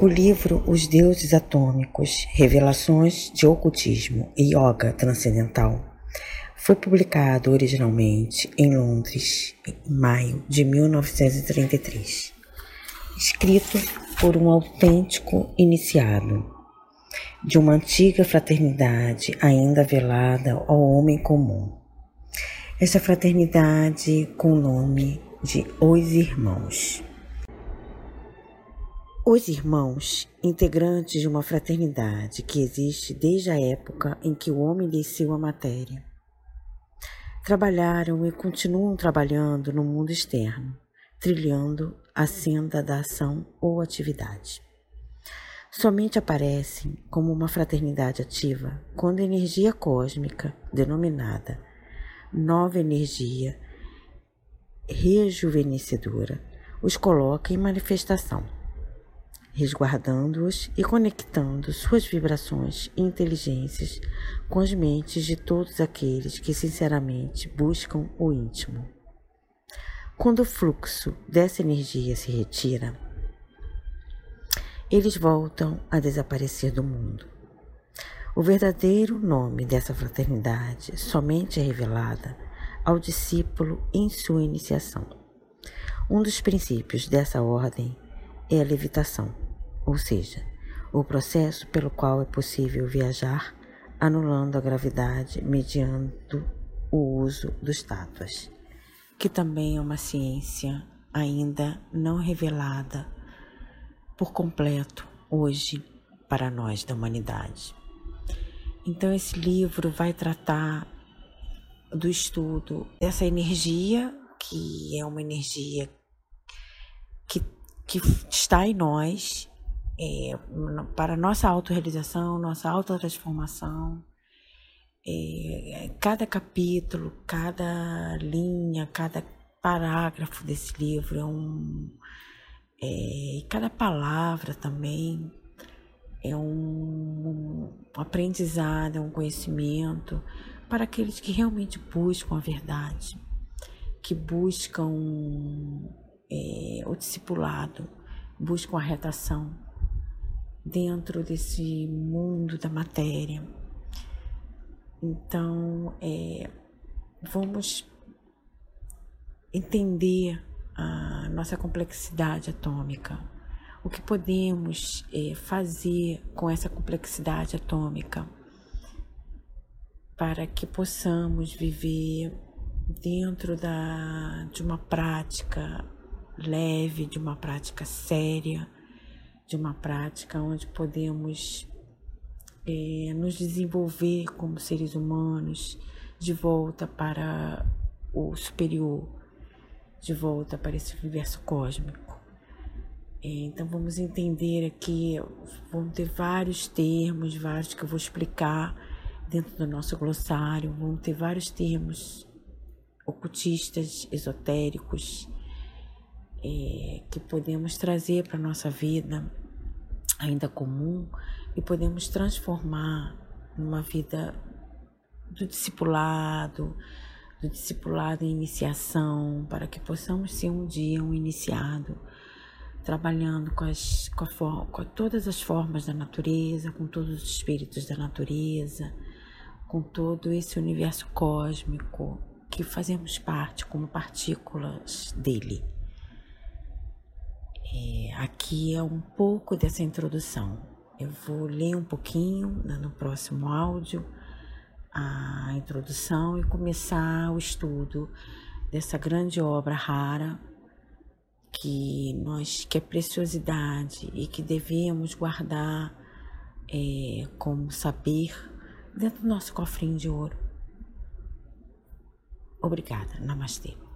O livro Os Deuses Atômicos Revelações de Ocultismo e Yoga Transcendental foi publicado originalmente em Londres em maio de 1933, escrito por um autêntico iniciado de uma antiga fraternidade ainda velada ao homem comum. Essa fraternidade com o nome de Os Irmãos. Os irmãos, integrantes de uma fraternidade que existe desde a época em que o homem desceu a matéria, trabalharam e continuam trabalhando no mundo externo, trilhando a senda da ação ou atividade. Somente aparecem como uma fraternidade ativa quando a energia cósmica, denominada nova energia rejuvenescedora, os coloca em manifestação resguardando-os e conectando suas vibrações e inteligências com as mentes de todos aqueles que sinceramente buscam o íntimo. Quando o fluxo dessa energia se retira, eles voltam a desaparecer do mundo. O verdadeiro nome dessa fraternidade somente é revelada ao discípulo em sua iniciação. Um dos princípios dessa ordem é a levitação ou seja, o processo pelo qual é possível viajar anulando a gravidade mediante o uso dos tátuas, que também é uma ciência ainda não revelada por completo hoje para nós da humanidade. Então esse livro vai tratar do estudo dessa energia que é uma energia que, que está em nós é, para nossa autorrealização, nossa autotransformação. É, cada capítulo, cada linha, cada parágrafo desse livro é um. É, cada palavra também é um, um aprendizado, é um conhecimento para aqueles que realmente buscam a verdade, que buscam é, o discipulado, buscam a retação dentro desse mundo da matéria. Então, é, vamos entender a nossa complexidade atômica, o que podemos é, fazer com essa complexidade atômica para que possamos viver dentro da, de uma prática leve, de uma prática séria de uma prática onde podemos é, nos desenvolver como seres humanos de volta para o superior, de volta para esse universo cósmico. É, então vamos entender aqui, vão ter vários termos, vários que eu vou explicar dentro do nosso glossário, vão ter vários termos ocultistas, esotéricos, é, que podemos trazer para a nossa vida ainda comum e podemos transformar numa vida do discipulado, do discipulado em iniciação, para que possamos ser um dia um iniciado, trabalhando com, as, com, a, com todas as formas da natureza, com todos os espíritos da natureza, com todo esse universo cósmico que fazemos parte como partículas dele. É, aqui é um pouco dessa introdução. Eu vou ler um pouquinho né, no próximo áudio a introdução e começar o estudo dessa grande obra rara que nós que é preciosidade e que devemos guardar é, como saber dentro do nosso cofrinho de ouro. Obrigada. Namastê.